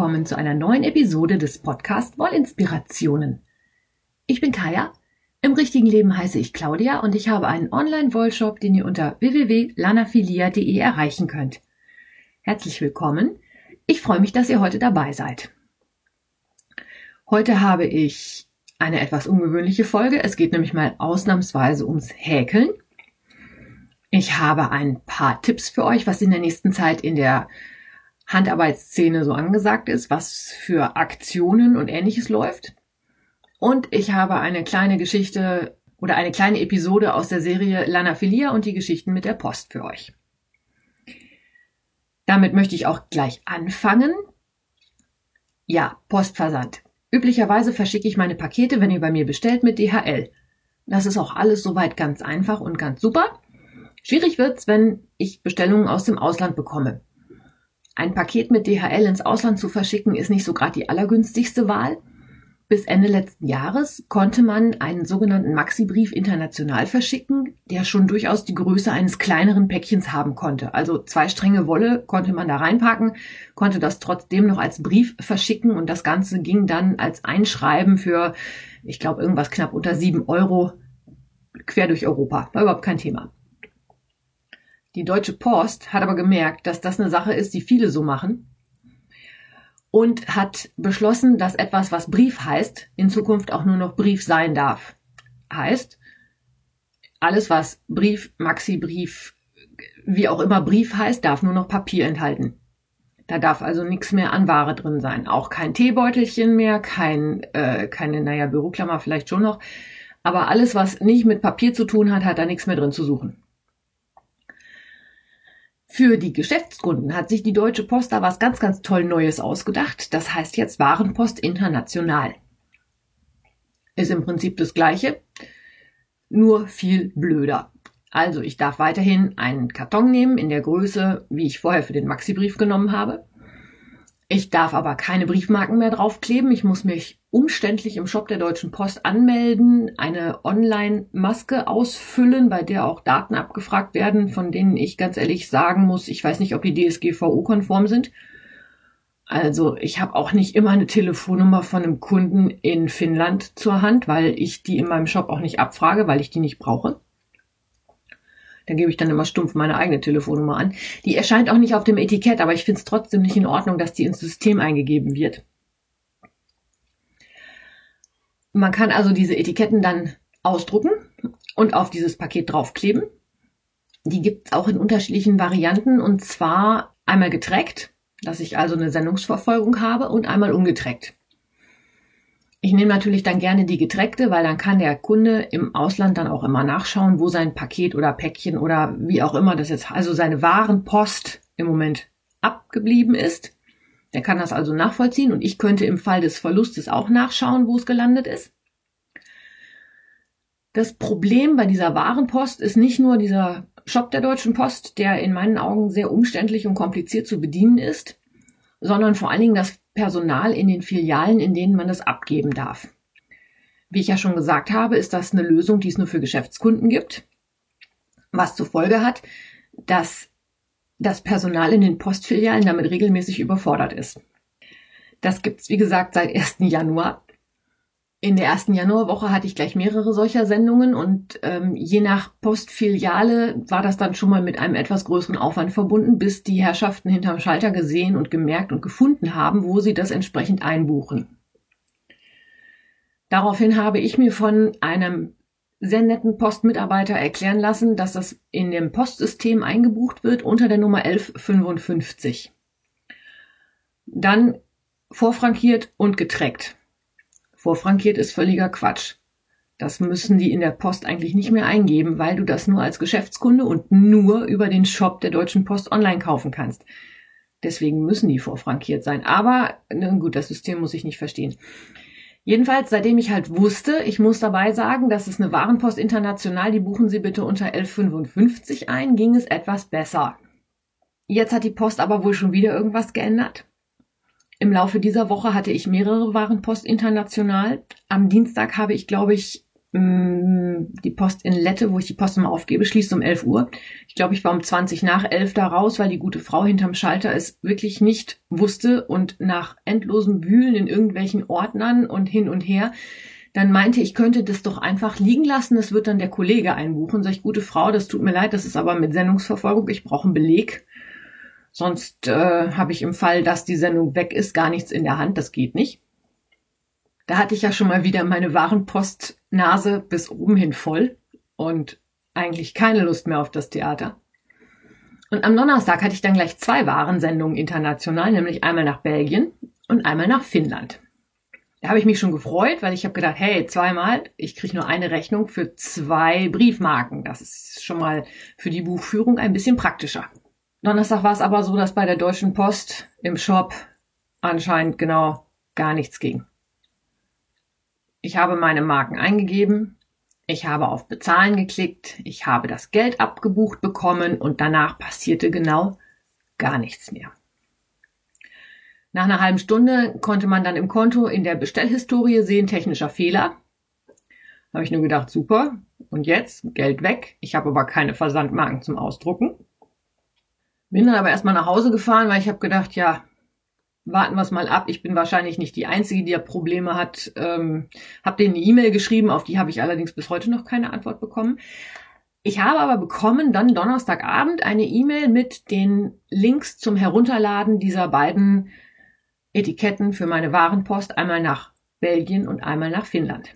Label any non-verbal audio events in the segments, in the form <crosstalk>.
Willkommen zu einer neuen Episode des Podcast Wollinspirationen. Ich bin Kaya. Im richtigen Leben heiße ich Claudia und ich habe einen Online-Wollshop, den ihr unter www.lanafilia.de erreichen könnt. Herzlich willkommen. Ich freue mich, dass ihr heute dabei seid. Heute habe ich eine etwas ungewöhnliche Folge. Es geht nämlich mal ausnahmsweise ums Häkeln. Ich habe ein paar Tipps für euch, was in der nächsten Zeit in der Handarbeitsszene so angesagt ist, was für Aktionen und ähnliches läuft. Und ich habe eine kleine Geschichte oder eine kleine Episode aus der Serie Lanaphilia und die Geschichten mit der Post für euch. Damit möchte ich auch gleich anfangen. Ja, Postversand. Üblicherweise verschicke ich meine Pakete, wenn ihr bei mir bestellt, mit DHL. Das ist auch alles soweit ganz einfach und ganz super. Schwierig wird's, wenn ich Bestellungen aus dem Ausland bekomme. Ein Paket mit DHL ins Ausland zu verschicken ist nicht so gerade die allergünstigste Wahl. Bis Ende letzten Jahres konnte man einen sogenannten Maxi-Brief international verschicken, der schon durchaus die Größe eines kleineren Päckchens haben konnte. Also zwei Stränge Wolle konnte man da reinpacken, konnte das trotzdem noch als Brief verschicken und das Ganze ging dann als Einschreiben für, ich glaube, irgendwas knapp unter sieben Euro quer durch Europa. War überhaupt kein Thema. Die Deutsche Post hat aber gemerkt, dass das eine Sache ist, die viele so machen und hat beschlossen, dass etwas, was Brief heißt, in Zukunft auch nur noch Brief sein darf. Heißt, alles, was Brief, Maxi-Brief, wie auch immer Brief heißt, darf nur noch Papier enthalten. Da darf also nichts mehr an Ware drin sein. Auch kein Teebeutelchen mehr, kein, äh, keine, naja, Büroklammer vielleicht schon noch. Aber alles, was nicht mit Papier zu tun hat, hat da nichts mehr drin zu suchen. Für die Geschäftskunden hat sich die Deutsche Post da was ganz, ganz toll Neues ausgedacht. Das heißt jetzt Warenpost International. Ist im Prinzip das Gleiche, nur viel blöder. Also ich darf weiterhin einen Karton nehmen in der Größe, wie ich vorher für den Maxi-Brief genommen habe. Ich darf aber keine Briefmarken mehr draufkleben. Ich muss mich umständlich im Shop der Deutschen Post anmelden, eine Online-Maske ausfüllen, bei der auch Daten abgefragt werden, von denen ich ganz ehrlich sagen muss, ich weiß nicht, ob die DSGVO-konform sind. Also ich habe auch nicht immer eine Telefonnummer von einem Kunden in Finnland zur Hand, weil ich die in meinem Shop auch nicht abfrage, weil ich die nicht brauche. Da gebe ich dann immer stumpf meine eigene Telefonnummer an. Die erscheint auch nicht auf dem Etikett, aber ich finde es trotzdem nicht in Ordnung, dass die ins System eingegeben wird. Man kann also diese Etiketten dann ausdrucken und auf dieses Paket draufkleben. Die gibt es auch in unterschiedlichen Varianten und zwar einmal getrackt, dass ich also eine Sendungsverfolgung habe und einmal ungetrackt. Ich nehme natürlich dann gerne die getrackte, weil dann kann der Kunde im Ausland dann auch immer nachschauen, wo sein Paket oder Päckchen oder wie auch immer das jetzt, also seine Warenpost im Moment abgeblieben ist. Der kann das also nachvollziehen und ich könnte im Fall des Verlustes auch nachschauen, wo es gelandet ist. Das Problem bei dieser Warenpost ist nicht nur dieser Shop der Deutschen Post, der in meinen Augen sehr umständlich und kompliziert zu bedienen ist, sondern vor allen Dingen das Personal in den Filialen, in denen man das abgeben darf. Wie ich ja schon gesagt habe, ist das eine Lösung, die es nur für Geschäftskunden gibt, was zur Folge hat, dass das Personal in den Postfilialen damit regelmäßig überfordert ist. Das gibt's wie gesagt, seit 1. Januar. In der ersten Januarwoche hatte ich gleich mehrere solcher Sendungen und ähm, je nach Postfiliale war das dann schon mal mit einem etwas größeren Aufwand verbunden, bis die Herrschaften hinterm Schalter gesehen und gemerkt und gefunden haben, wo sie das entsprechend einbuchen. Daraufhin habe ich mir von einem sehr netten Postmitarbeiter erklären lassen, dass das in dem Postsystem eingebucht wird unter der Nummer 1155. Dann vorfrankiert und getrackt. Vorfrankiert ist völliger Quatsch. Das müssen die in der Post eigentlich nicht mehr eingeben, weil du das nur als Geschäftskunde und nur über den Shop der Deutschen Post online kaufen kannst. Deswegen müssen die vorfrankiert sein. Aber, na gut, das System muss ich nicht verstehen. Jedenfalls, seitdem ich halt wusste, ich muss dabei sagen, das ist eine Warenpost international, die buchen Sie bitte unter 1155 ein, ging es etwas besser. Jetzt hat die Post aber wohl schon wieder irgendwas geändert. Im Laufe dieser Woche hatte ich mehrere Warenpost international. Am Dienstag habe ich, glaube ich, Mm, die Post in Lette, wo ich die Post immer aufgebe, schließt um 11 Uhr. Ich glaube, ich war um 20 nach 11 da raus, weil die gute Frau hinterm Schalter es wirklich nicht wusste und nach endlosem Wühlen in irgendwelchen Ordnern und hin und her dann meinte, ich könnte das doch einfach liegen lassen, das wird dann der Kollege einbuchen. Sag ich, gute Frau, das tut mir leid, das ist aber mit Sendungsverfolgung, ich brauche einen Beleg. Sonst äh, habe ich im Fall, dass die Sendung weg ist, gar nichts in der Hand, das geht nicht. Da hatte ich ja schon mal wieder meine Warenpostnase bis oben hin voll und eigentlich keine Lust mehr auf das Theater. Und am Donnerstag hatte ich dann gleich zwei Warensendungen international, nämlich einmal nach Belgien und einmal nach Finnland. Da habe ich mich schon gefreut, weil ich habe gedacht, hey, zweimal, ich kriege nur eine Rechnung für zwei Briefmarken. Das ist schon mal für die Buchführung ein bisschen praktischer. Donnerstag war es aber so, dass bei der Deutschen Post im Shop anscheinend genau gar nichts ging. Ich habe meine Marken eingegeben, ich habe auf Bezahlen geklickt, ich habe das Geld abgebucht bekommen und danach passierte genau gar nichts mehr. Nach einer halben Stunde konnte man dann im Konto in der Bestellhistorie sehen, technischer Fehler. Habe ich nur gedacht, super. Und jetzt Geld weg. Ich habe aber keine Versandmarken zum Ausdrucken. Bin dann aber erstmal nach Hause gefahren, weil ich habe gedacht, ja, warten wir es mal ab. Ich bin wahrscheinlich nicht die Einzige, die ja Probleme hat. Ähm, habe denen eine E-Mail geschrieben, auf die habe ich allerdings bis heute noch keine Antwort bekommen. Ich habe aber bekommen dann Donnerstagabend eine E-Mail mit den Links zum Herunterladen dieser beiden Etiketten für meine Warenpost, einmal nach Belgien und einmal nach Finnland.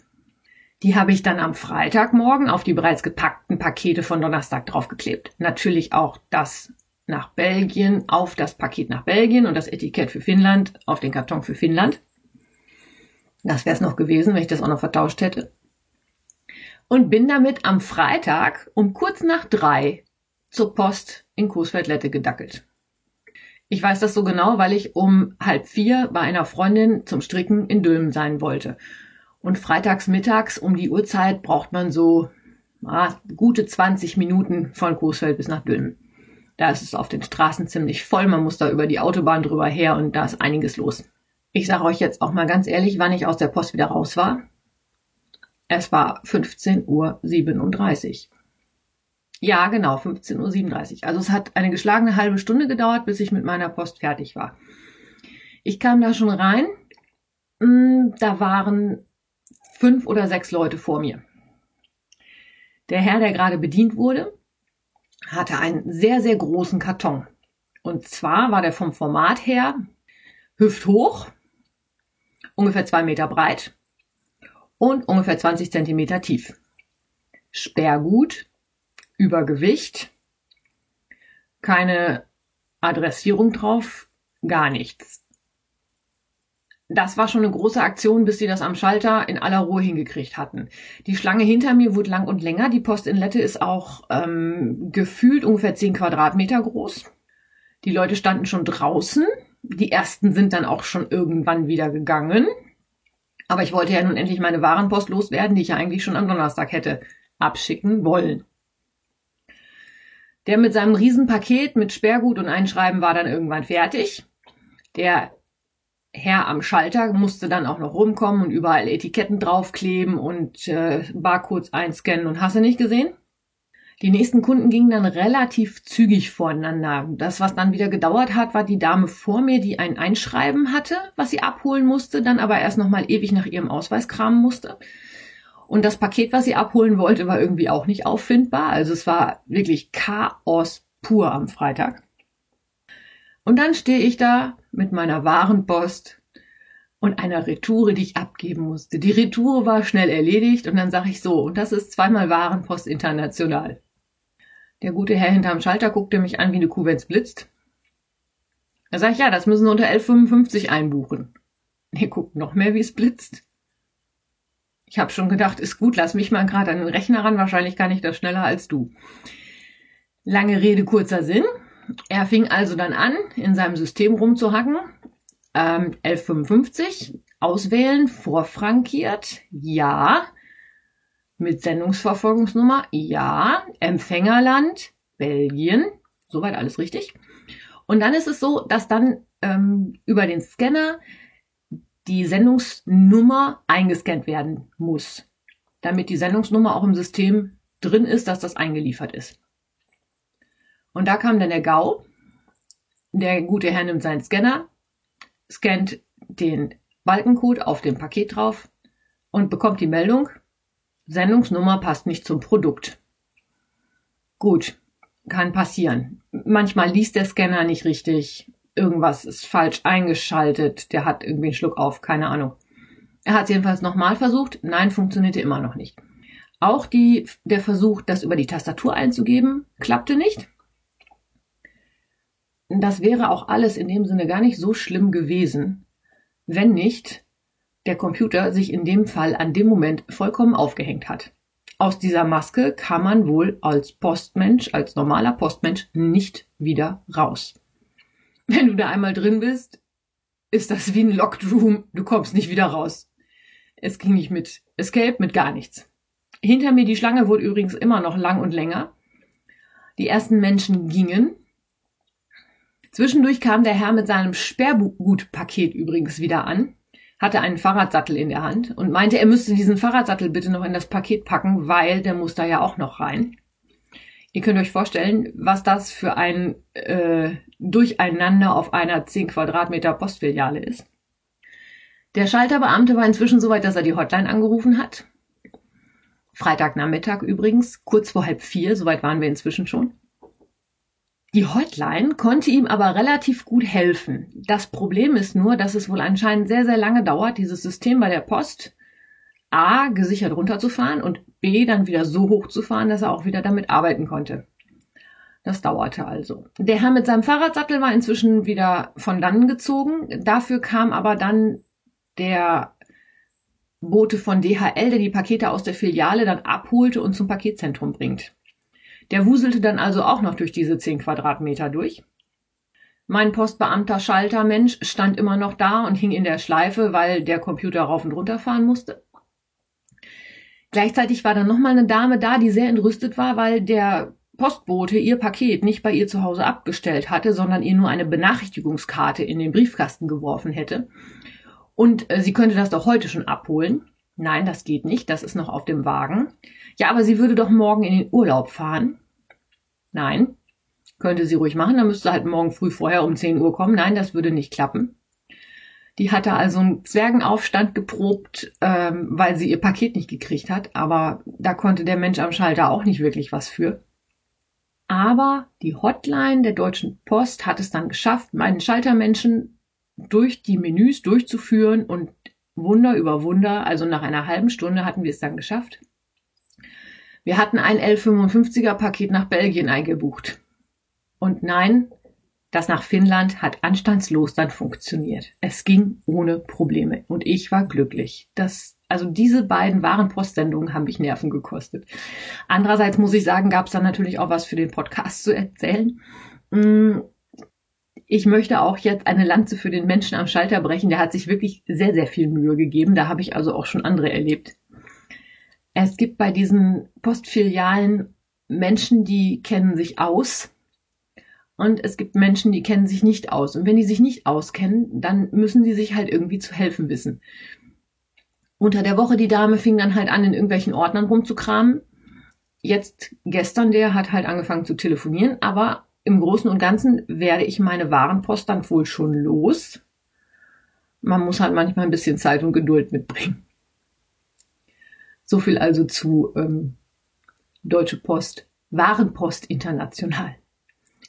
Die habe ich dann am Freitagmorgen auf die bereits gepackten Pakete von Donnerstag draufgeklebt. Natürlich auch das nach Belgien auf das Paket nach Belgien und das Etikett für Finnland auf den Karton für Finnland. Das wäre es noch gewesen, wenn ich das auch noch vertauscht hätte. Und bin damit am Freitag um kurz nach drei zur Post in Coesfeld-Lette gedackelt. Ich weiß das so genau, weil ich um halb vier bei einer Freundin zum Stricken in Dülmen sein wollte. Und freitags mittags um die Uhrzeit braucht man so ah, gute 20 Minuten von Coesfeld bis nach Dülmen. Da ist es auf den Straßen ziemlich voll, man muss da über die Autobahn drüber her und da ist einiges los. Ich sage euch jetzt auch mal ganz ehrlich, wann ich aus der Post wieder raus war. Es war 15.37 Uhr. Ja, genau, 15.37 Uhr. Also es hat eine geschlagene halbe Stunde gedauert, bis ich mit meiner Post fertig war. Ich kam da schon rein. Hm, da waren fünf oder sechs Leute vor mir. Der Herr, der gerade bedient wurde, hatte einen sehr, sehr großen Karton. Und zwar war der vom Format her hüfthoch, ungefähr zwei Meter breit und ungefähr 20 Zentimeter tief. Sperrgut, Übergewicht, keine Adressierung drauf, gar nichts das war schon eine große Aktion, bis sie das am Schalter in aller Ruhe hingekriegt hatten. Die Schlange hinter mir wurde lang und länger. Die Post in Lette ist auch ähm, gefühlt ungefähr zehn Quadratmeter groß. Die Leute standen schon draußen. Die ersten sind dann auch schon irgendwann wieder gegangen. Aber ich wollte ja nun endlich meine Warenpost loswerden, die ich ja eigentlich schon am Donnerstag hätte abschicken wollen. Der mit seinem Riesenpaket mit Sperrgut und Einschreiben war dann irgendwann fertig. Der Herr am Schalter musste dann auch noch rumkommen und überall Etiketten draufkleben und äh, Barcodes einscannen und hast du nicht gesehen? Die nächsten Kunden gingen dann relativ zügig voreinander. Das, was dann wieder gedauert hat, war die Dame vor mir, die ein Einschreiben hatte, was sie abholen musste, dann aber erst nochmal ewig nach ihrem Ausweis kramen musste. Und das Paket, was sie abholen wollte, war irgendwie auch nicht auffindbar. Also es war wirklich Chaos pur am Freitag. Und dann stehe ich da mit meiner Warenpost und einer Retoure, die ich abgeben musste. Die Retoure war schnell erledigt und dann sage ich so, und das ist zweimal Warenpost international. Der gute Herr hinterm Schalter guckte mich an wie eine Kuh, wenn's blitzt. Da sage ich, ja, das müssen Sie unter 11,55 einbuchen. Er guckt noch mehr, wie es blitzt. Ich habe schon gedacht, ist gut, lass mich mal gerade an den Rechner ran, wahrscheinlich kann ich das schneller als du. Lange Rede, kurzer Sinn. Er fing also dann an, in seinem System rumzuhacken. Ähm, 1155 auswählen, vorfrankiert, ja. Mit Sendungsverfolgungsnummer, ja. Empfängerland, Belgien, soweit alles richtig. Und dann ist es so, dass dann ähm, über den Scanner die Sendungsnummer eingescannt werden muss. damit die Sendungsnummer auch im System drin ist, dass das eingeliefert ist. Und da kam dann der GAU. Der gute Herr nimmt seinen Scanner, scannt den Balkencode auf dem Paket drauf und bekommt die Meldung, Sendungsnummer passt nicht zum Produkt. Gut, kann passieren. Manchmal liest der Scanner nicht richtig, irgendwas ist falsch eingeschaltet, der hat irgendwie einen Schluck auf, keine Ahnung. Er hat es jedenfalls nochmal versucht, nein, funktionierte immer noch nicht. Auch die, der Versuch, das über die Tastatur einzugeben, klappte nicht. Das wäre auch alles in dem Sinne gar nicht so schlimm gewesen, wenn nicht der Computer sich in dem Fall an dem Moment vollkommen aufgehängt hat. Aus dieser Maske kann man wohl als Postmensch, als normaler Postmensch nicht wieder raus. Wenn du da einmal drin bist, ist das wie ein Locked Room, du kommst nicht wieder raus. Es ging nicht mit Escape, mit gar nichts. Hinter mir die Schlange wurde übrigens immer noch lang und länger. Die ersten Menschen gingen. Zwischendurch kam der Herr mit seinem Sperrgutpaket übrigens wieder an hatte einen Fahrradsattel in der Hand und meinte, er müsste diesen Fahrradsattel bitte noch in das Paket packen, weil der muss da ja auch noch rein. Ihr könnt euch vorstellen, was das für ein äh, Durcheinander auf einer 10 Quadratmeter Postfiliale ist. Der Schalterbeamte war inzwischen so weit, dass er die Hotline angerufen hat. Freitagnachmittag übrigens, kurz vor halb vier, soweit waren wir inzwischen schon. Die Hotline konnte ihm aber relativ gut helfen. Das Problem ist nur, dass es wohl anscheinend sehr, sehr lange dauert, dieses System bei der Post A gesichert runterzufahren und B dann wieder so hochzufahren, dass er auch wieder damit arbeiten konnte. Das dauerte also. Der Herr mit seinem Fahrradsattel war inzwischen wieder von dannen gezogen. Dafür kam aber dann der Bote von DHL, der die Pakete aus der Filiale dann abholte und zum Paketzentrum bringt. Der wuselte dann also auch noch durch diese zehn Quadratmeter durch. Mein Postbeamter Schaltermensch stand immer noch da und hing in der Schleife, weil der Computer rauf und runter fahren musste. Gleichzeitig war dann nochmal eine Dame da, die sehr entrüstet war, weil der Postbote ihr Paket nicht bei ihr zu Hause abgestellt hatte, sondern ihr nur eine Benachrichtigungskarte in den Briefkasten geworfen hätte. Und äh, sie könnte das doch heute schon abholen. Nein, das geht nicht, das ist noch auf dem Wagen. Ja, aber sie würde doch morgen in den Urlaub fahren. Nein, könnte sie ruhig machen, dann müsste halt morgen früh vorher um 10 Uhr kommen. Nein, das würde nicht klappen. Die hatte also einen Zwergenaufstand geprobt, ähm, weil sie ihr Paket nicht gekriegt hat, aber da konnte der Mensch am Schalter auch nicht wirklich was für. Aber die Hotline der Deutschen Post hat es dann geschafft, meinen Schaltermenschen durch die Menüs durchzuführen und Wunder über Wunder, also nach einer halben Stunde hatten wir es dann geschafft. Wir hatten ein L55er Paket nach Belgien eingebucht. Und nein, das nach Finnland hat anstandslos dann funktioniert. Es ging ohne Probleme und ich war glücklich. Das, also diese beiden Warenpostsendungen haben mich Nerven gekostet. Andererseits muss ich sagen, gab es dann natürlich auch was für den Podcast zu erzählen. Ich möchte auch jetzt eine Lanze für den Menschen am Schalter brechen. Der hat sich wirklich sehr, sehr viel Mühe gegeben. Da habe ich also auch schon andere erlebt. Es gibt bei diesen Postfilialen Menschen, die kennen sich aus. Und es gibt Menschen, die kennen sich nicht aus. Und wenn die sich nicht auskennen, dann müssen die sich halt irgendwie zu helfen wissen. Unter der Woche die Dame fing dann halt an, in irgendwelchen Ordnern rumzukramen. Jetzt gestern, der hat halt angefangen zu telefonieren, aber im Großen und Ganzen werde ich meine Warenpost dann wohl schon los. Man muss halt manchmal ein bisschen Zeit und Geduld mitbringen. So viel also zu ähm, Deutsche Post, Warenpost international.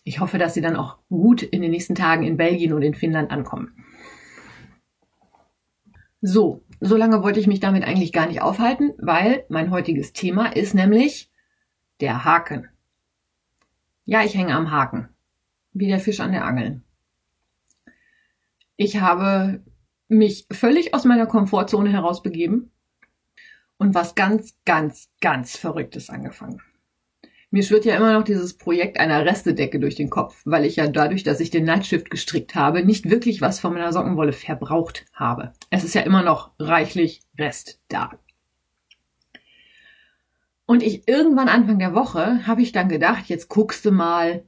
Ich hoffe, dass sie dann auch gut in den nächsten Tagen in Belgien und in Finnland ankommen. So, so lange wollte ich mich damit eigentlich gar nicht aufhalten, weil mein heutiges Thema ist nämlich der Haken. Ja, ich hänge am Haken. Wie der Fisch an der Angel. Ich habe mich völlig aus meiner Komfortzone herausbegeben und was ganz, ganz, ganz Verrücktes angefangen. Mir schwirrt ja immer noch dieses Projekt einer Restedecke durch den Kopf, weil ich ja dadurch, dass ich den Nightshift gestrickt habe, nicht wirklich was von meiner Sockenwolle verbraucht habe. Es ist ja immer noch reichlich Rest da. Und ich irgendwann Anfang der Woche habe ich dann gedacht, jetzt guckst du mal,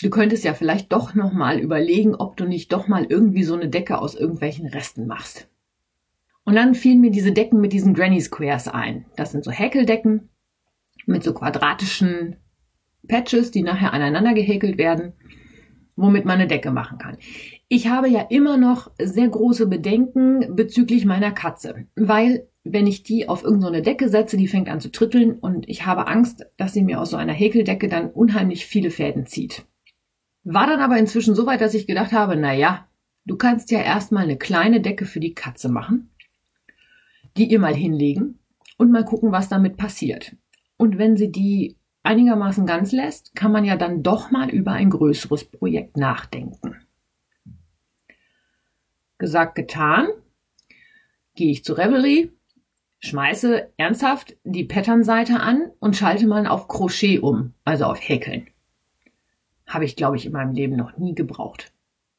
du könntest ja vielleicht doch noch mal überlegen, ob du nicht doch mal irgendwie so eine Decke aus irgendwelchen Resten machst. Und dann fielen mir diese Decken mit diesen Granny Squares ein. Das sind so Häkeldecken mit so quadratischen Patches, die nachher aneinander gehäkelt werden, womit man eine Decke machen kann. Ich habe ja immer noch sehr große Bedenken bezüglich meiner Katze, weil wenn ich die auf irgendeine Decke setze, die fängt an zu tritteln und ich habe Angst, dass sie mir aus so einer Häkeldecke dann unheimlich viele Fäden zieht. War dann aber inzwischen so weit, dass ich gedacht habe, na ja, du kannst ja erstmal eine kleine Decke für die Katze machen die ihr mal hinlegen und mal gucken, was damit passiert. Und wenn sie die einigermaßen ganz lässt, kann man ja dann doch mal über ein größeres Projekt nachdenken. Gesagt, getan, gehe ich zu Revelry, schmeiße ernsthaft die Patternseite an und schalte mal auf Crochet um, also auf Häkeln. Habe ich, glaube ich, in meinem Leben noch nie gebraucht.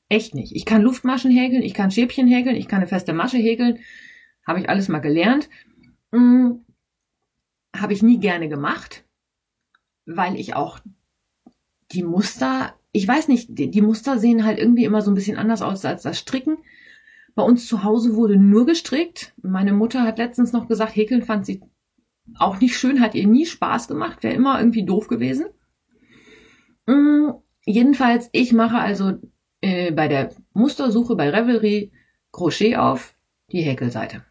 Echt nicht. Ich kann Luftmaschen häkeln, ich kann Schäbchen häkeln, ich kann eine feste Masche häkeln, habe ich alles mal gelernt. Hm, habe ich nie gerne gemacht, weil ich auch die Muster, ich weiß nicht, die, die Muster sehen halt irgendwie immer so ein bisschen anders aus als das Stricken. Bei uns zu Hause wurde nur gestrickt. Meine Mutter hat letztens noch gesagt, Häkeln fand sie auch nicht schön, hat ihr nie Spaß gemacht, wäre immer irgendwie doof gewesen. Mhm. Jedenfalls, ich mache also äh, bei der Mustersuche bei Revelry Crochet auf die Häkelseite.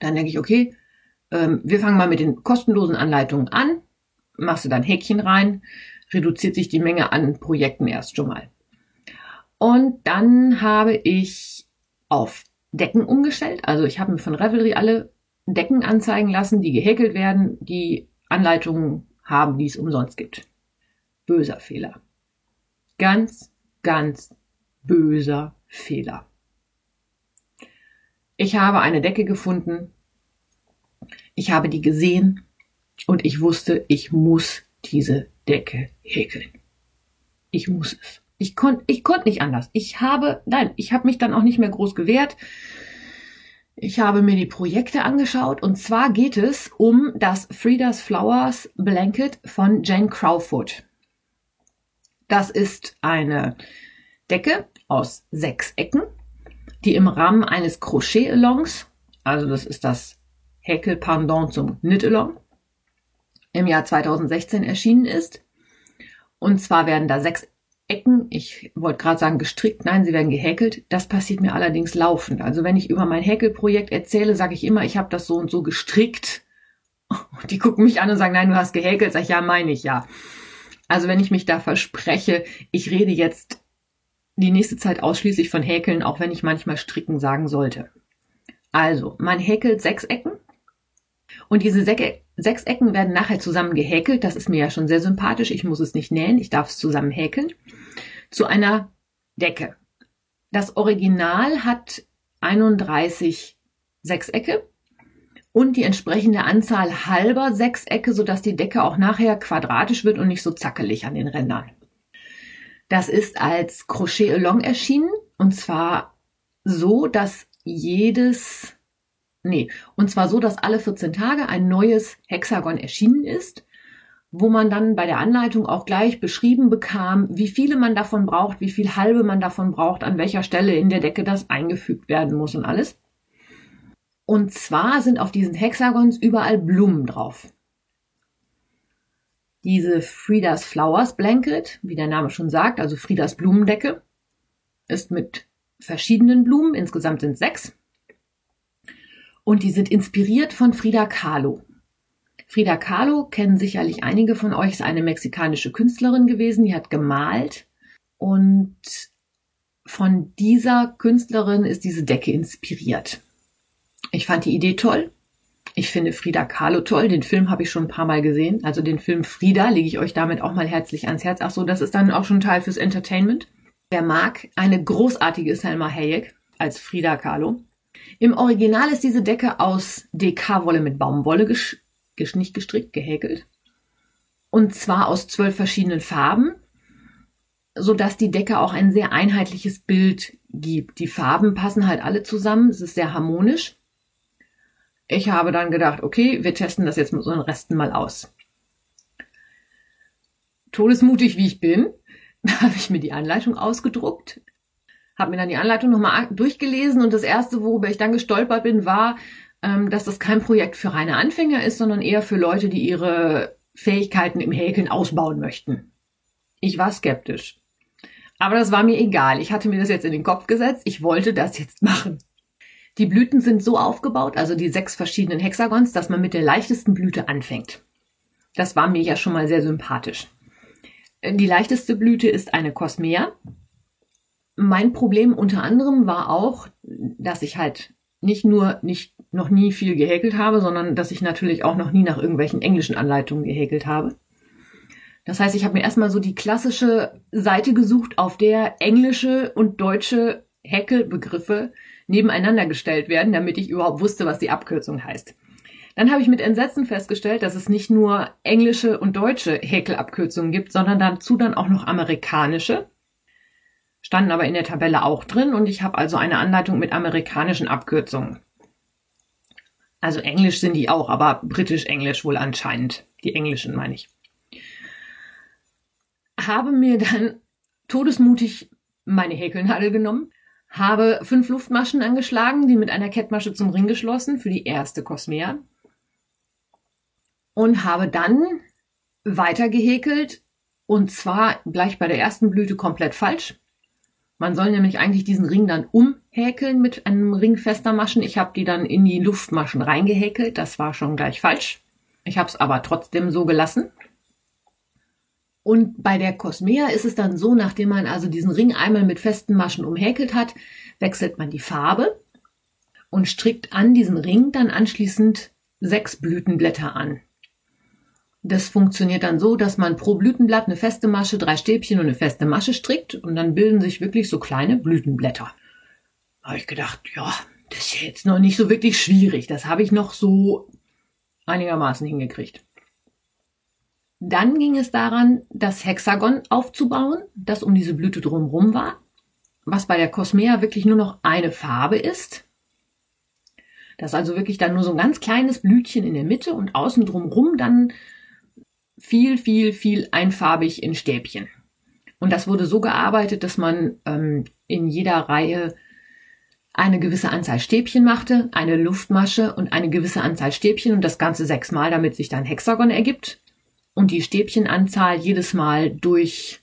Dann denke ich, okay, ähm, wir fangen mal mit den kostenlosen Anleitungen an. Machst du dann Häkchen rein, reduziert sich die Menge an Projekten erst schon mal. Und dann habe ich auf Decken umgestellt. Also ich habe mir von Revelry alle Decken anzeigen lassen, die gehäkelt werden, die Anleitungen haben, die es umsonst gibt. Böser Fehler. Ganz, ganz böser Fehler. Ich habe eine Decke gefunden. Ich habe die gesehen und ich wusste, ich muss diese Decke häkeln. Ich muss es. Ich konnte ich konnt nicht anders. Ich habe, nein, ich habe mich dann auch nicht mehr groß gewehrt. Ich habe mir die Projekte angeschaut und zwar geht es um das Frieda's Flowers Blanket von Jane Crowfoot. Das ist eine Decke aus sechs Ecken die im Rahmen eines Crochet-Alongs, also das ist das Häkel-Pendant zum Knit-Along, im Jahr 2016 erschienen ist. Und zwar werden da sechs Ecken, ich wollte gerade sagen gestrickt, nein, sie werden gehäkelt. Das passiert mir allerdings laufend. Also wenn ich über mein Häkelprojekt erzähle, sage ich immer, ich habe das so und so gestrickt. Und die gucken mich an und sagen, nein, du hast gehäkelt. Sag ich, ja, meine ich ja. Also wenn ich mich da verspreche, ich rede jetzt die nächste Zeit ausschließlich von Häkeln, auch wenn ich manchmal Stricken sagen sollte. Also, man häkelt Sechsecken und diese Sechsecken werden nachher zusammen gehäkelt. Das ist mir ja schon sehr sympathisch. Ich muss es nicht nähen, ich darf es zusammen häkeln. Zu einer Decke. Das Original hat 31 Sechsecke und die entsprechende Anzahl halber Sechsecke, sodass die Decke auch nachher quadratisch wird und nicht so zackelig an den Rändern. Das ist als Crochet Along erschienen und zwar so, dass jedes, nee, und zwar so, dass alle 14 Tage ein neues Hexagon erschienen ist, wo man dann bei der Anleitung auch gleich beschrieben bekam, wie viele man davon braucht, wie viel halbe man davon braucht, an welcher Stelle in der Decke das eingefügt werden muss und alles. Und zwar sind auf diesen Hexagons überall Blumen drauf. Diese Frieda's Flowers Blanket, wie der Name schon sagt, also Friedas Blumendecke, ist mit verschiedenen Blumen, insgesamt sind sechs. Und die sind inspiriert von Frida Kahlo. Frida Kahlo kennen sicherlich einige von euch, ist eine mexikanische Künstlerin gewesen, die hat gemalt. Und von dieser Künstlerin ist diese Decke inspiriert. Ich fand die Idee toll ich finde Frida Kahlo toll. Den Film habe ich schon ein paar Mal gesehen. Also den Film Frida lege ich euch damit auch mal herzlich ans Herz. Ach so, das ist dann auch schon Teil fürs Entertainment. Wer mag, eine großartige Selma Hayek als Frida Kahlo. Im Original ist diese Decke aus DK-Wolle mit Baumwolle nicht gestrickt, gehäkelt. Und zwar aus zwölf verschiedenen Farben, so dass die Decke auch ein sehr einheitliches Bild gibt. Die Farben passen halt alle zusammen. Es ist sehr harmonisch. Ich habe dann gedacht, okay, wir testen das jetzt mit unseren Resten mal aus. Todesmutig wie ich bin, <laughs> habe ich mir die Anleitung ausgedruckt, habe mir dann die Anleitung nochmal durchgelesen und das erste, worüber ich dann gestolpert bin, war, ähm, dass das kein Projekt für reine Anfänger ist, sondern eher für Leute, die ihre Fähigkeiten im Häkeln ausbauen möchten. Ich war skeptisch. Aber das war mir egal. Ich hatte mir das jetzt in den Kopf gesetzt. Ich wollte das jetzt <laughs> machen. Die Blüten sind so aufgebaut, also die sechs verschiedenen Hexagons, dass man mit der leichtesten Blüte anfängt. Das war mir ja schon mal sehr sympathisch. Die leichteste Blüte ist eine Cosmea. Mein Problem unter anderem war auch, dass ich halt nicht nur nicht noch nie viel gehäkelt habe, sondern dass ich natürlich auch noch nie nach irgendwelchen englischen Anleitungen gehäkelt habe. Das heißt, ich habe mir erstmal so die klassische Seite gesucht, auf der englische und deutsche Häkelbegriffe nebeneinander gestellt werden, damit ich überhaupt wusste, was die Abkürzung heißt. Dann habe ich mit Entsetzen festgestellt, dass es nicht nur englische und deutsche Häkelabkürzungen gibt, sondern dazu dann auch noch amerikanische. Standen aber in der Tabelle auch drin und ich habe also eine Anleitung mit amerikanischen Abkürzungen. Also Englisch sind die auch, aber britisch-englisch wohl anscheinend. Die englischen meine ich habe mir dann todesmutig meine Häkelnadel genommen, habe fünf Luftmaschen angeschlagen, die mit einer Kettmasche zum Ring geschlossen für die erste Cosmea und habe dann weiter gehäkelt und zwar gleich bei der ersten Blüte komplett falsch. Man soll nämlich eigentlich diesen Ring dann umhäkeln mit einem Ring fester Maschen. Ich habe die dann in die Luftmaschen reingehäkelt. Das war schon gleich falsch. Ich habe es aber trotzdem so gelassen. Und bei der Cosmea ist es dann so, nachdem man also diesen Ring einmal mit festen Maschen umhäkelt hat, wechselt man die Farbe und strickt an diesen Ring dann anschließend sechs Blütenblätter an. Das funktioniert dann so, dass man pro Blütenblatt eine feste Masche, drei Stäbchen und eine feste Masche strickt und dann bilden sich wirklich so kleine Blütenblätter. Habe ich gedacht, ja, das ist ja jetzt noch nicht so wirklich schwierig. Das habe ich noch so einigermaßen hingekriegt. Dann ging es daran, das Hexagon aufzubauen, das um diese Blüte drumherum war, was bei der Cosmea wirklich nur noch eine Farbe ist. Das ist also wirklich dann nur so ein ganz kleines Blütchen in der Mitte und außen drumherum dann viel, viel, viel einfarbig in Stäbchen. Und das wurde so gearbeitet, dass man ähm, in jeder Reihe eine gewisse Anzahl Stäbchen machte, eine Luftmasche und eine gewisse Anzahl Stäbchen und das Ganze sechsmal, damit sich dann Hexagon ergibt und die Stäbchenanzahl jedes Mal durch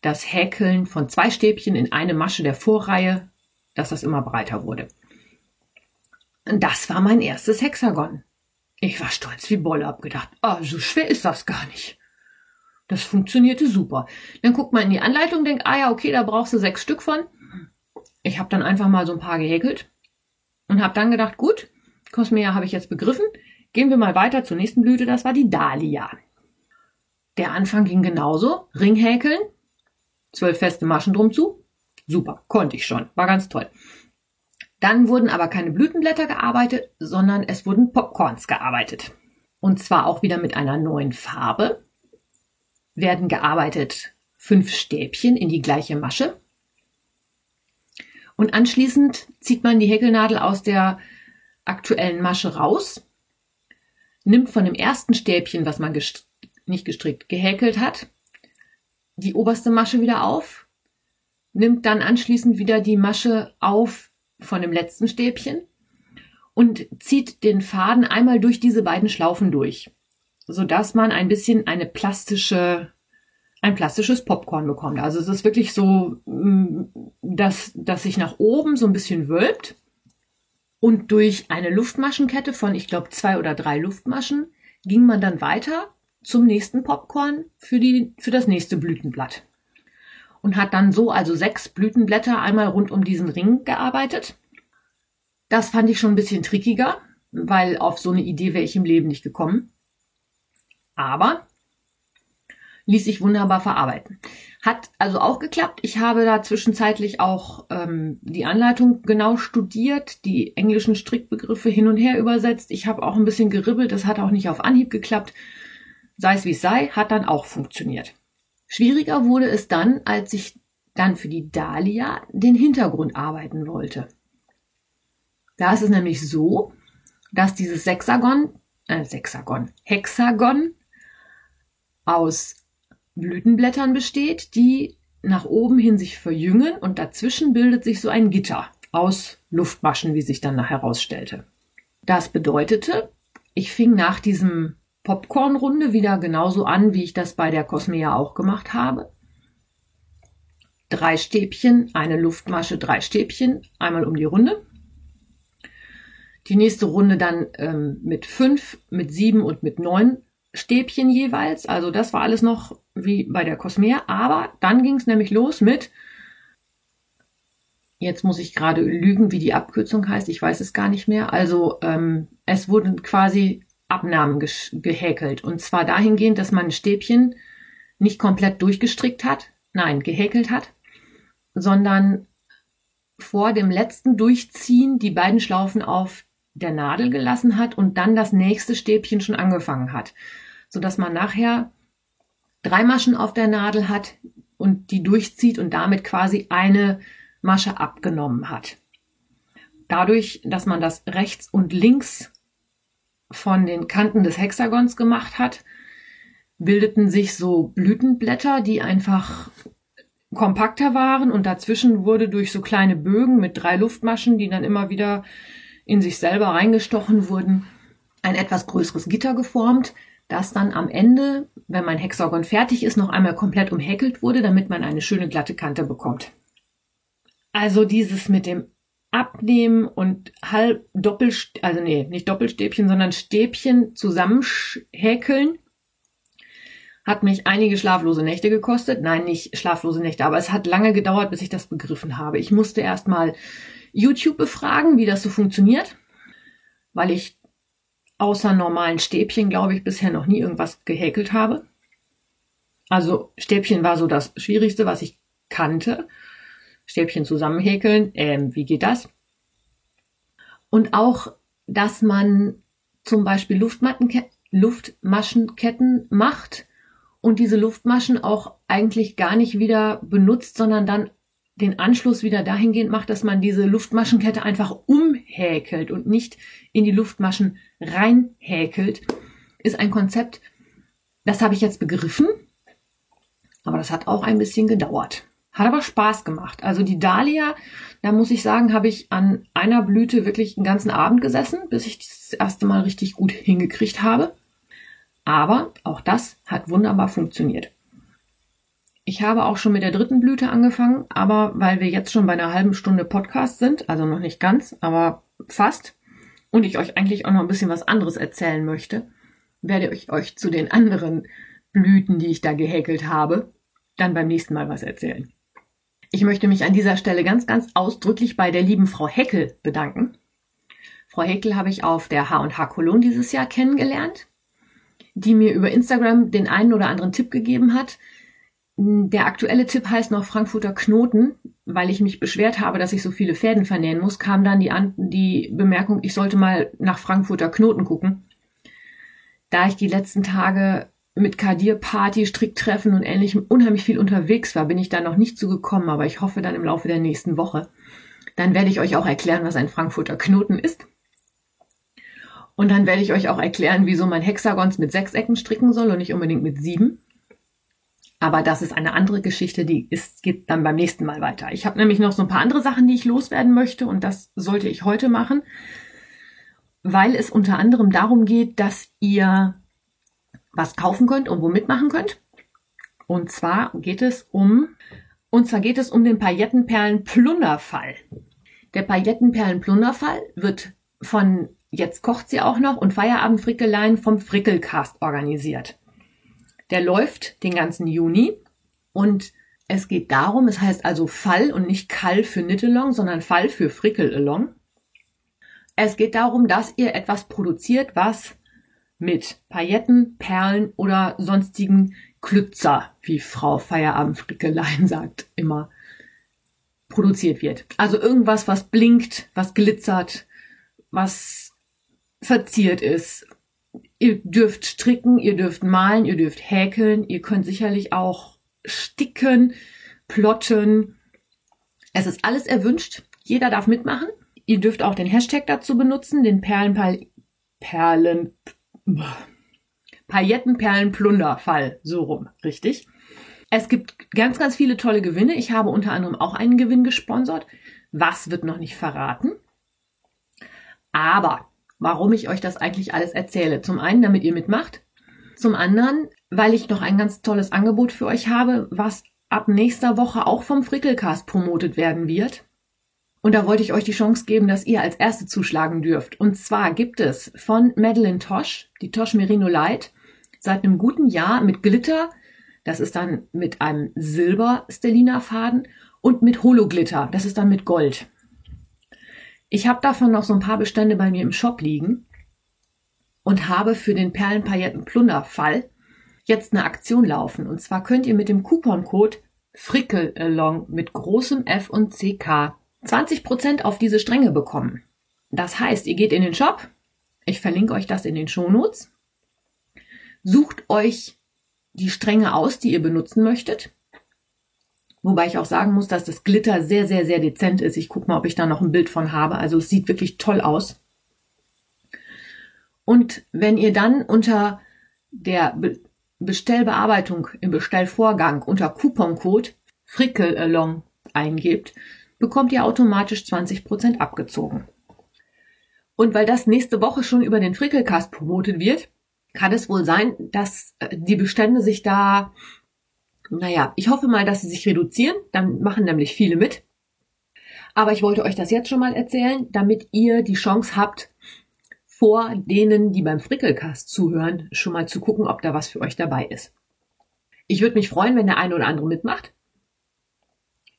das Häkeln von zwei Stäbchen in eine Masche der Vorreihe, dass das immer breiter wurde. Das war mein erstes Hexagon. Ich war stolz wie Bolle, hab gedacht, oh, so schwer ist das gar nicht. Das funktionierte super. Dann guckt man in die Anleitung, denkt, ah ja, okay, da brauchst du sechs Stück von. Ich habe dann einfach mal so ein paar gehäkelt und habe dann gedacht, gut, Cosmea habe ich jetzt begriffen. Gehen wir mal weiter zur nächsten Blüte, das war die Dahlia. Der Anfang ging genauso. Ringhäkeln, zwölf feste Maschen drum zu. Super, konnte ich schon. War ganz toll. Dann wurden aber keine Blütenblätter gearbeitet, sondern es wurden Popcorns gearbeitet. Und zwar auch wieder mit einer neuen Farbe. Werden gearbeitet fünf Stäbchen in die gleiche Masche. Und anschließend zieht man die Häkelnadel aus der aktuellen Masche raus, nimmt von dem ersten Stäbchen, was man nicht gestrickt, gehäkelt hat, die oberste Masche wieder auf, nimmt dann anschließend wieder die Masche auf von dem letzten Stäbchen und zieht den Faden einmal durch diese beiden Schlaufen durch, sodass man ein bisschen eine plastische, ein plastisches Popcorn bekommt. Also es ist wirklich so, mm, dass, dass sich nach oben so ein bisschen wölbt und durch eine Luftmaschenkette von, ich glaube, zwei oder drei Luftmaschen ging man dann weiter zum nächsten Popcorn für, die, für das nächste Blütenblatt. Und hat dann so also sechs Blütenblätter einmal rund um diesen Ring gearbeitet. Das fand ich schon ein bisschen trickiger, weil auf so eine Idee wäre ich im Leben nicht gekommen. Aber ließ sich wunderbar verarbeiten. Hat also auch geklappt. Ich habe da zwischenzeitlich auch ähm, die Anleitung genau studiert, die englischen Strickbegriffe hin und her übersetzt. Ich habe auch ein bisschen geribbelt. Das hat auch nicht auf Anhieb geklappt sei es wie es sei, hat dann auch funktioniert. Schwieriger wurde es dann, als ich dann für die Dahlia den Hintergrund arbeiten wollte. Da ist es nämlich so, dass dieses Sechsagon, äh, Sechsagon, Hexagon aus Blütenblättern besteht, die nach oben hin sich verjüngen und dazwischen bildet sich so ein Gitter aus Luftmaschen, wie sich dann herausstellte. Das bedeutete, ich fing nach diesem Popcornrunde wieder genauso an, wie ich das bei der Cosmea auch gemacht habe. Drei Stäbchen, eine Luftmasche, drei Stäbchen, einmal um die Runde. Die nächste Runde dann ähm, mit fünf, mit sieben und mit neun Stäbchen jeweils. Also das war alles noch wie bei der Cosmea. Aber dann ging es nämlich los mit, jetzt muss ich gerade lügen, wie die Abkürzung heißt, ich weiß es gar nicht mehr. Also ähm, es wurden quasi Abnahmen gehäkelt. Und zwar dahingehend, dass man ein Stäbchen nicht komplett durchgestrickt hat, nein, gehäkelt hat, sondern vor dem letzten Durchziehen die beiden Schlaufen auf der Nadel gelassen hat und dann das nächste Stäbchen schon angefangen hat, so dass man nachher drei Maschen auf der Nadel hat und die durchzieht und damit quasi eine Masche abgenommen hat. Dadurch, dass man das rechts und links von den Kanten des Hexagons gemacht hat, bildeten sich so Blütenblätter, die einfach kompakter waren und dazwischen wurde durch so kleine Bögen mit drei Luftmaschen, die dann immer wieder in sich selber reingestochen wurden, ein etwas größeres Gitter geformt, das dann am Ende, wenn mein Hexagon fertig ist, noch einmal komplett umhäkelt wurde, damit man eine schöne glatte Kante bekommt. Also dieses mit dem Abnehmen und halb Doppel, also nee, nicht Doppelstäbchen, sondern Stäbchen zusammenhäkeln, hat mich einige schlaflose Nächte gekostet. Nein, nicht schlaflose Nächte, aber es hat lange gedauert, bis ich das begriffen habe. Ich musste erstmal YouTube befragen, wie das so funktioniert, weil ich außer normalen Stäbchen, glaube ich, bisher noch nie irgendwas gehäkelt habe. Also Stäbchen war so das Schwierigste, was ich kannte. Stäbchen zusammenhäkeln, ähm, wie geht das? Und auch, dass man zum Beispiel Luftmaschenketten macht und diese Luftmaschen auch eigentlich gar nicht wieder benutzt, sondern dann den Anschluss wieder dahingehend macht, dass man diese Luftmaschenkette einfach umhäkelt und nicht in die Luftmaschen reinhäkelt, ist ein Konzept, das habe ich jetzt begriffen, aber das hat auch ein bisschen gedauert. Hat aber Spaß gemacht. Also die Dahlia, da muss ich sagen, habe ich an einer Blüte wirklich einen ganzen Abend gesessen, bis ich das erste Mal richtig gut hingekriegt habe. Aber auch das hat wunderbar funktioniert. Ich habe auch schon mit der dritten Blüte angefangen, aber weil wir jetzt schon bei einer halben Stunde Podcast sind, also noch nicht ganz, aber fast, und ich euch eigentlich auch noch ein bisschen was anderes erzählen möchte, werde ich euch zu den anderen Blüten, die ich da gehäkelt habe, dann beim nächsten Mal was erzählen. Ich möchte mich an dieser Stelle ganz, ganz ausdrücklich bei der lieben Frau Heckel bedanken. Frau Heckel habe ich auf der H&H Cologne dieses Jahr kennengelernt, die mir über Instagram den einen oder anderen Tipp gegeben hat. Der aktuelle Tipp heißt noch Frankfurter Knoten, weil ich mich beschwert habe, dass ich so viele Fäden vernähen muss, kam dann die, An die Bemerkung, ich sollte mal nach Frankfurter Knoten gucken. Da ich die letzten Tage mit Kadir-Party, Stricktreffen und ähnlichem unheimlich viel unterwegs war, bin ich da noch nicht zugekommen, aber ich hoffe dann im Laufe der nächsten Woche. Dann werde ich euch auch erklären, was ein Frankfurter Knoten ist. Und dann werde ich euch auch erklären, wieso man Hexagons mit sechs Ecken stricken soll und nicht unbedingt mit sieben. Aber das ist eine andere Geschichte, die ist, geht dann beim nächsten Mal weiter. Ich habe nämlich noch so ein paar andere Sachen, die ich loswerden möchte und das sollte ich heute machen, weil es unter anderem darum geht, dass ihr was kaufen könnt und womit machen könnt. Und zwar geht es um, und zwar geht es um den Paillettenperlen-Plunderfall. Der Paillettenperlen-Plunderfall wird von Jetzt kocht sie auch noch und Feierabendfrickeleien vom Frickelcast organisiert. Der läuft den ganzen Juni und es geht darum, es heißt also Fall und nicht Kall für Nittelong, sondern Fall für Frickelelong. Es geht darum, dass ihr etwas produziert, was mit Pailletten, Perlen oder sonstigen Klützer, wie Frau Feierabendfrickelein <laughs> sagt, immer produziert wird. Also irgendwas, was blinkt, was glitzert, was verziert ist. Ihr dürft stricken, ihr dürft malen, ihr dürft häkeln, ihr könnt sicherlich auch sticken, plotten. Es ist alles erwünscht. Jeder darf mitmachen. Ihr dürft auch den Hashtag dazu benutzen, den Perlenperlen, Perlen, Paillettenperlenplunderfall, so rum, richtig. Es gibt ganz, ganz viele tolle Gewinne. Ich habe unter anderem auch einen Gewinn gesponsert. Was wird noch nicht verraten? Aber warum ich euch das eigentlich alles erzähle? Zum einen, damit ihr mitmacht. Zum anderen, weil ich noch ein ganz tolles Angebot für euch habe, was ab nächster Woche auch vom Frickelcast promotet werden wird. Und da wollte ich euch die Chance geben, dass ihr als Erste zuschlagen dürft. Und zwar gibt es von Madeline Tosh, die Tosh Merino Light, seit einem guten Jahr mit Glitter. Das ist dann mit einem Silber-Stellina-Faden und mit Hologlitter. Das ist dann mit Gold. Ich habe davon noch so ein paar Bestände bei mir im Shop liegen und habe für den Perlenpailletten-Plunderfall jetzt eine Aktion laufen. Und zwar könnt ihr mit dem Couponcode Frickelalong mit großem F und CK 20% auf diese Stränge bekommen. Das heißt, ihr geht in den Shop, ich verlinke euch das in den Shownotes, sucht euch die Stränge aus, die ihr benutzen möchtet. Wobei ich auch sagen muss, dass das Glitter sehr, sehr, sehr dezent ist. Ich gucke mal, ob ich da noch ein Bild von habe. Also es sieht wirklich toll aus. Und wenn ihr dann unter der Be Bestellbearbeitung im Bestellvorgang unter Couponcode Frickelalong eingebt, bekommt ihr automatisch 20% abgezogen. Und weil das nächste Woche schon über den Frickelcast promotet wird, kann es wohl sein, dass äh, die Bestände sich da, naja, ich hoffe mal, dass sie sich reduzieren. Dann machen nämlich viele mit. Aber ich wollte euch das jetzt schon mal erzählen, damit ihr die Chance habt, vor denen, die beim Frickelcast zuhören, schon mal zu gucken, ob da was für euch dabei ist. Ich würde mich freuen, wenn der eine oder andere mitmacht.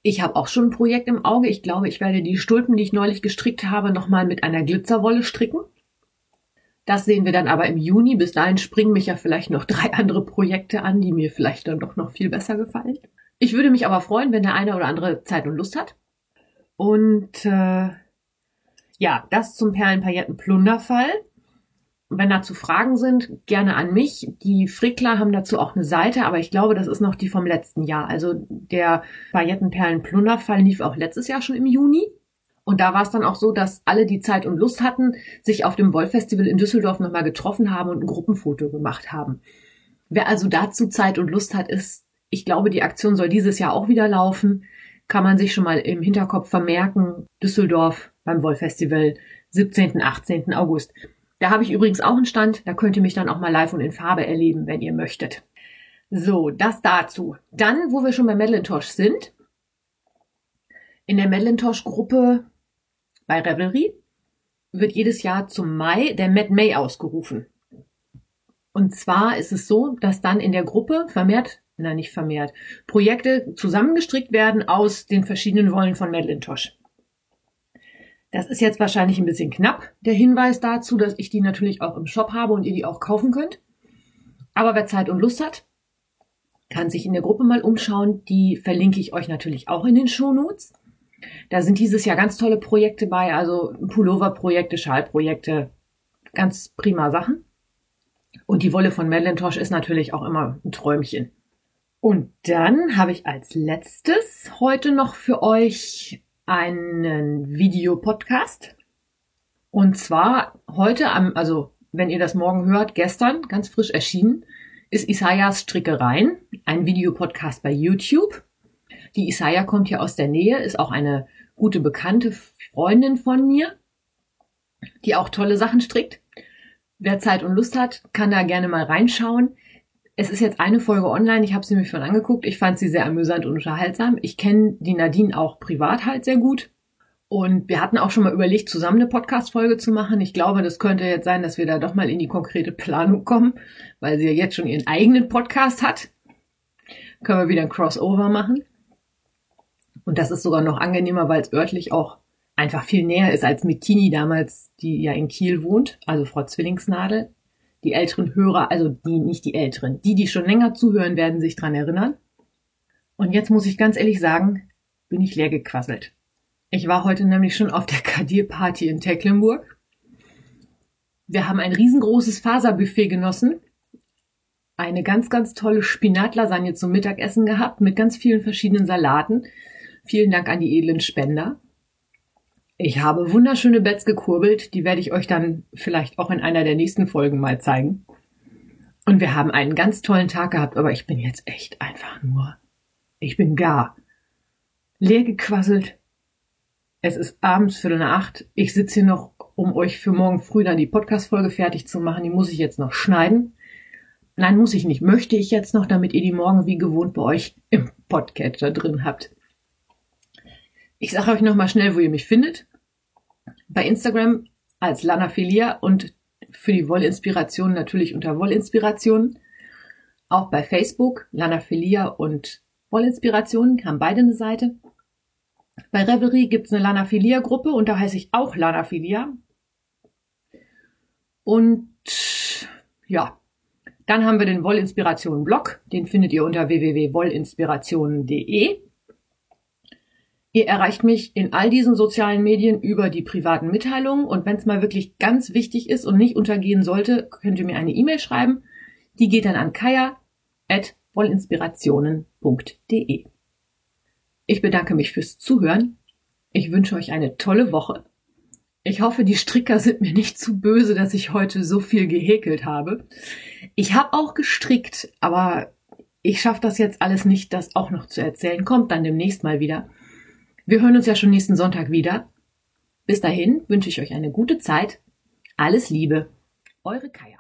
Ich habe auch schon ein Projekt im Auge. Ich glaube, ich werde die Stulpen, die ich neulich gestrickt habe, nochmal mit einer Glitzerwolle stricken. Das sehen wir dann aber im Juni. Bis dahin springen mich ja vielleicht noch <laughs> drei andere Projekte an, die mir vielleicht dann doch noch viel besser gefallen. Ich würde mich aber freuen, wenn der eine oder andere Zeit und Lust hat. Und äh, ja, das zum Perlenpailletten-Plunderfall. Wenn dazu Fragen sind, gerne an mich. Die Frickler haben dazu auch eine Seite, aber ich glaube, das ist noch die vom letzten Jahr. Also der Paillettenperlen-Plunderfall lief auch letztes Jahr schon im Juni. Und da war es dann auch so, dass alle, die Zeit und Lust hatten, sich auf dem Wollfestival in Düsseldorf nochmal getroffen haben und ein Gruppenfoto gemacht haben. Wer also dazu Zeit und Lust hat, ist, ich glaube, die Aktion soll dieses Jahr auch wieder laufen. Kann man sich schon mal im Hinterkopf vermerken. Düsseldorf beim Wollfestival, 17. 18. August. Da habe ich übrigens auch einen Stand, da könnt ihr mich dann auch mal live und in Farbe erleben, wenn ihr möchtet. So, das dazu. Dann, wo wir schon bei Madelintosh sind, in der Madelintosh-Gruppe bei Revelry wird jedes Jahr zum Mai der Mad May ausgerufen. Und zwar ist es so, dass dann in der Gruppe vermehrt, na nicht vermehrt, Projekte zusammengestrickt werden aus den verschiedenen Wollen von Madelintosh. Das ist jetzt wahrscheinlich ein bisschen knapp, der Hinweis dazu, dass ich die natürlich auch im Shop habe und ihr die auch kaufen könnt. Aber wer Zeit und Lust hat, kann sich in der Gruppe mal umschauen. Die verlinke ich euch natürlich auch in den Shownotes. Da sind dieses Jahr ganz tolle Projekte bei, also Pullover-Projekte, Schalprojekte, ganz prima Sachen. Und die Wolle von Madeline ist natürlich auch immer ein Träumchen. Und dann habe ich als letztes heute noch für euch einen Videopodcast. Und zwar heute am, also wenn ihr das morgen hört, gestern, ganz frisch erschienen, ist Isaias Strickereien, ein Videopodcast bei YouTube. Die Isaiah kommt hier aus der Nähe, ist auch eine gute bekannte Freundin von mir, die auch tolle Sachen strickt. Wer Zeit und Lust hat, kann da gerne mal reinschauen. Es ist jetzt eine Folge online, ich habe sie mir schon angeguckt. Ich fand sie sehr amüsant und unterhaltsam. Ich kenne die Nadine auch privat halt sehr gut. Und wir hatten auch schon mal überlegt, zusammen eine Podcast-Folge zu machen. Ich glaube, das könnte jetzt sein, dass wir da doch mal in die konkrete Planung kommen, weil sie ja jetzt schon ihren eigenen Podcast hat. Können wir wieder ein Crossover machen. Und das ist sogar noch angenehmer, weil es örtlich auch einfach viel näher ist als mit Tini damals, die ja in Kiel wohnt, also Frau Zwillingsnadel die älteren Hörer, also die, nicht die älteren, die, die schon länger zuhören, werden sich dran erinnern. Und jetzt muss ich ganz ehrlich sagen, bin ich leer gequasselt. Ich war heute nämlich schon auf der <laughs> Kadir-Party in Tecklenburg. Wir haben ein riesengroßes Faserbuffet genossen. Eine ganz, ganz tolle Spinatlasagne zum Mittagessen gehabt mit ganz vielen verschiedenen Salaten. Vielen Dank an die edlen Spender. Ich habe wunderschöne Beds gekurbelt, die werde ich euch dann vielleicht auch in einer der nächsten Folgen mal zeigen. Und wir haben einen ganz tollen Tag gehabt, aber ich bin jetzt echt einfach nur, ich bin gar leer gequasselt. Es ist abends Viertel nach acht. Ich sitze hier noch, um euch für morgen früh dann die Podcast-Folge fertig zu machen. Die muss ich jetzt noch schneiden. Nein, muss ich nicht. Möchte ich jetzt noch, damit ihr die morgen wie gewohnt bei euch im Podcatcher drin habt. Ich sage euch nochmal schnell, wo ihr mich findet. Bei Instagram als Lana Filia und für die Wollinspiration natürlich unter Wollinspiration. Auch bei Facebook, Lana Filia und Wollinspirationen haben beide eine Seite. Bei Reverie gibt es eine Lana Filia Gruppe und da heiße ich auch Lana Filia. Und ja, dann haben wir den Wollinspirationen Blog, den findet ihr unter www.wollinspirationen.de. Ihr erreicht mich in all diesen sozialen Medien über die privaten Mitteilungen und wenn es mal wirklich ganz wichtig ist und nicht untergehen sollte, könnt ihr mir eine E-Mail schreiben. Die geht dann an kaya.wollinspirationen.de. Ich bedanke mich fürs Zuhören. Ich wünsche euch eine tolle Woche. Ich hoffe, die Stricker sind mir nicht zu böse, dass ich heute so viel gehäkelt habe. Ich habe auch gestrickt, aber ich schaffe das jetzt alles nicht, das auch noch zu erzählen. Kommt dann demnächst mal wieder. Wir hören uns ja schon nächsten Sonntag wieder. Bis dahin wünsche ich euch eine gute Zeit. Alles Liebe. Eure Kaya.